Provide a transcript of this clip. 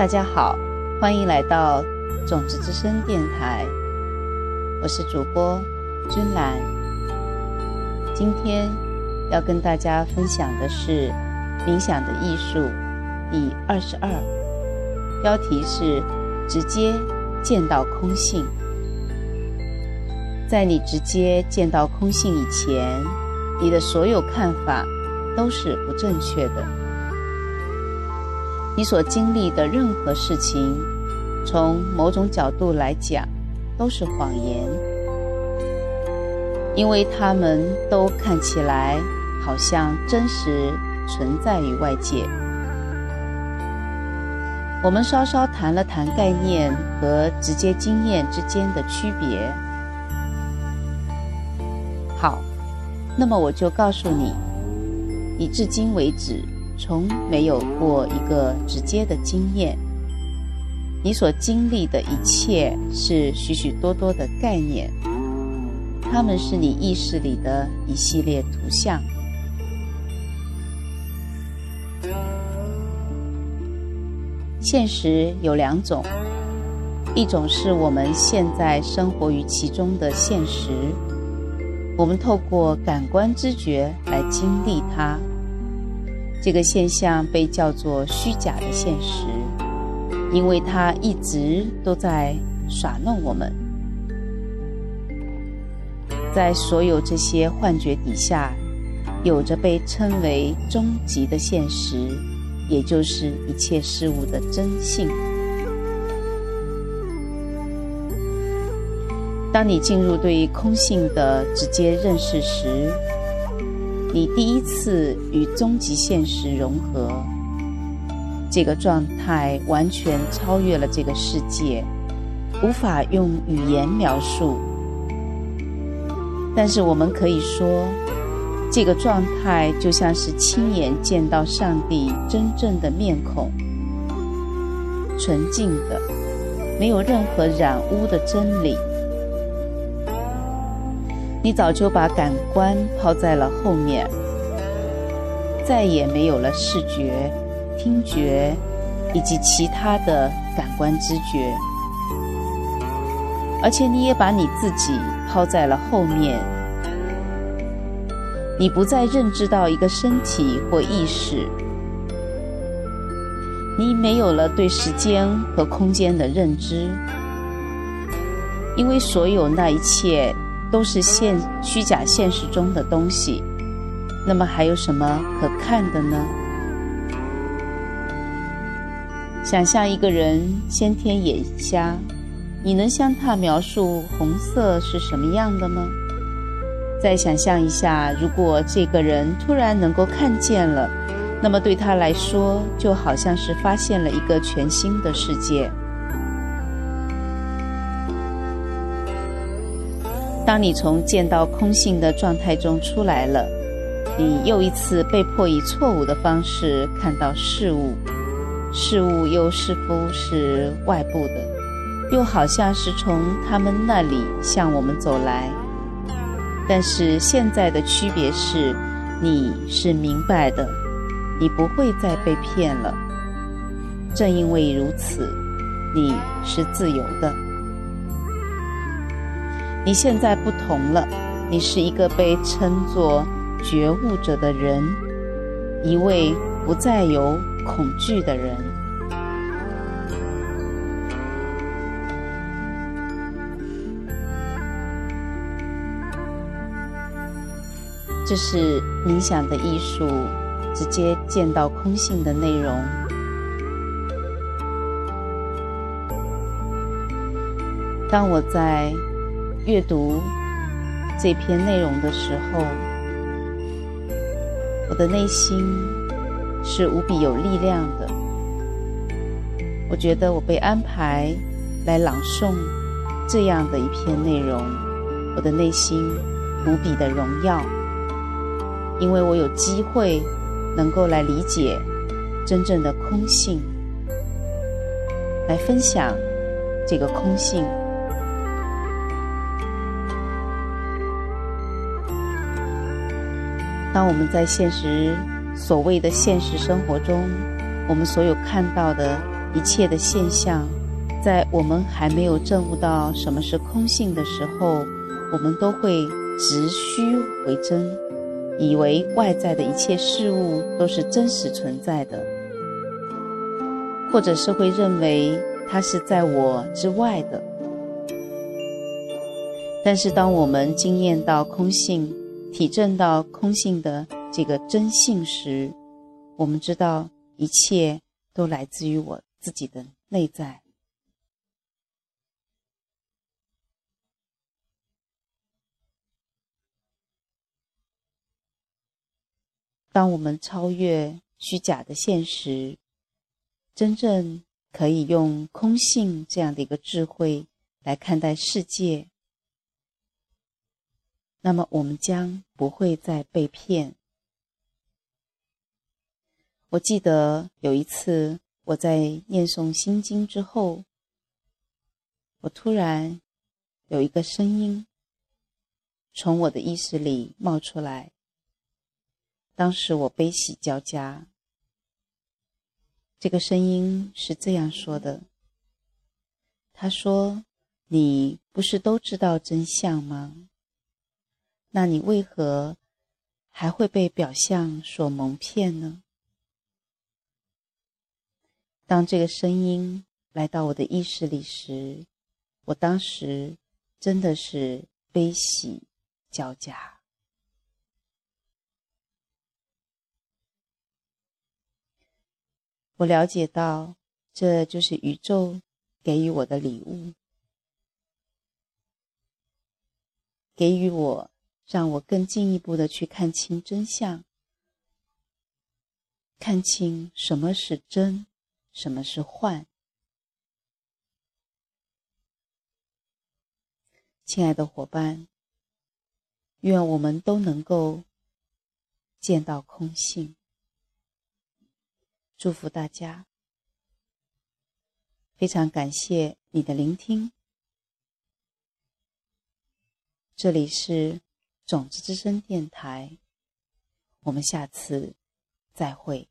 大家好，欢迎来到种子之声电台，我是主播君兰。今天要跟大家分享的是冥想的艺术第二十二，标题是直接见到空性。在你直接见到空性以前，你的所有看法都是不正确的。你所经历的任何事情，从某种角度来讲，都是谎言，因为它们都看起来好像真实存在于外界。我们稍稍谈了谈概念和直接经验之间的区别。好，那么我就告诉你，你至今为止从没有过一个直接的经验。你所经历的一切是许许多多的概念，它们是你意识里的一系列图像。现实有两种，一种是我们现在生活于其中的现实。我们透过感官知觉来经历它，这个现象被叫做虚假的现实，因为它一直都在耍弄我们。在所有这些幻觉底下，有着被称为终极的现实，也就是一切事物的真性。当你进入对空性的直接认识时，你第一次与终极现实融合。这个状态完全超越了这个世界，无法用语言描述。但是我们可以说，这个状态就像是亲眼见到上帝真正的面孔，纯净的，没有任何染污的真理。你早就把感官抛在了后面，再也没有了视觉、听觉以及其他的感官知觉，而且你也把你自己抛在了后面。你不再认知到一个身体或意识，你没有了对时间和空间的认知，因为所有那一切。都是现虚假现实中的东西，那么还有什么可看的呢？想象一个人先天眼瞎，你能向他描述红色是什么样的吗？再想象一下，如果这个人突然能够看见了，那么对他来说，就好像是发现了一个全新的世界。当你从见到空性的状态中出来了，你又一次被迫以错误的方式看到事物，事物又似乎是外部的，又好像是从他们那里向我们走来。但是现在的区别是，你是明白的，你不会再被骗了。正因为如此，你是自由的。你现在不同了，你是一个被称作觉悟者的人，一位不再有恐惧的人。这是冥想的艺术，直接见到空性的内容。当我在。阅读这篇内容的时候，我的内心是无比有力量的。我觉得我被安排来朗诵这样的一篇内容，我的内心无比的荣耀，因为我有机会能够来理解真正的空性，来分享这个空性。当我们在现实所谓的现实生活中，我们所有看到的一切的现象，在我们还没有证悟到什么是空性的时候，我们都会执虚为真，以为外在的一切事物都是真实存在的，或者是会认为它是在我之外的。但是，当我们经验到空性，体证到空性的这个真性时，我们知道一切都来自于我自己的内在。当我们超越虚假的现实，真正可以用空性这样的一个智慧来看待世界。那么，我们将不会再被骗。我记得有一次，我在念诵心经之后，我突然有一个声音从我的意识里冒出来。当时我悲喜交加。这个声音是这样说的：“他说，你不是都知道真相吗？”那你为何还会被表象所蒙骗呢？当这个声音来到我的意识里时，我当时真的是悲喜交加。我了解到，这就是宇宙给予我的礼物，给予我。让我更进一步的去看清真相，看清什么是真，什么是幻。亲爱的伙伴，愿我们都能够见到空性。祝福大家，非常感谢你的聆听。这里是。种子之声电台，我们下次再会。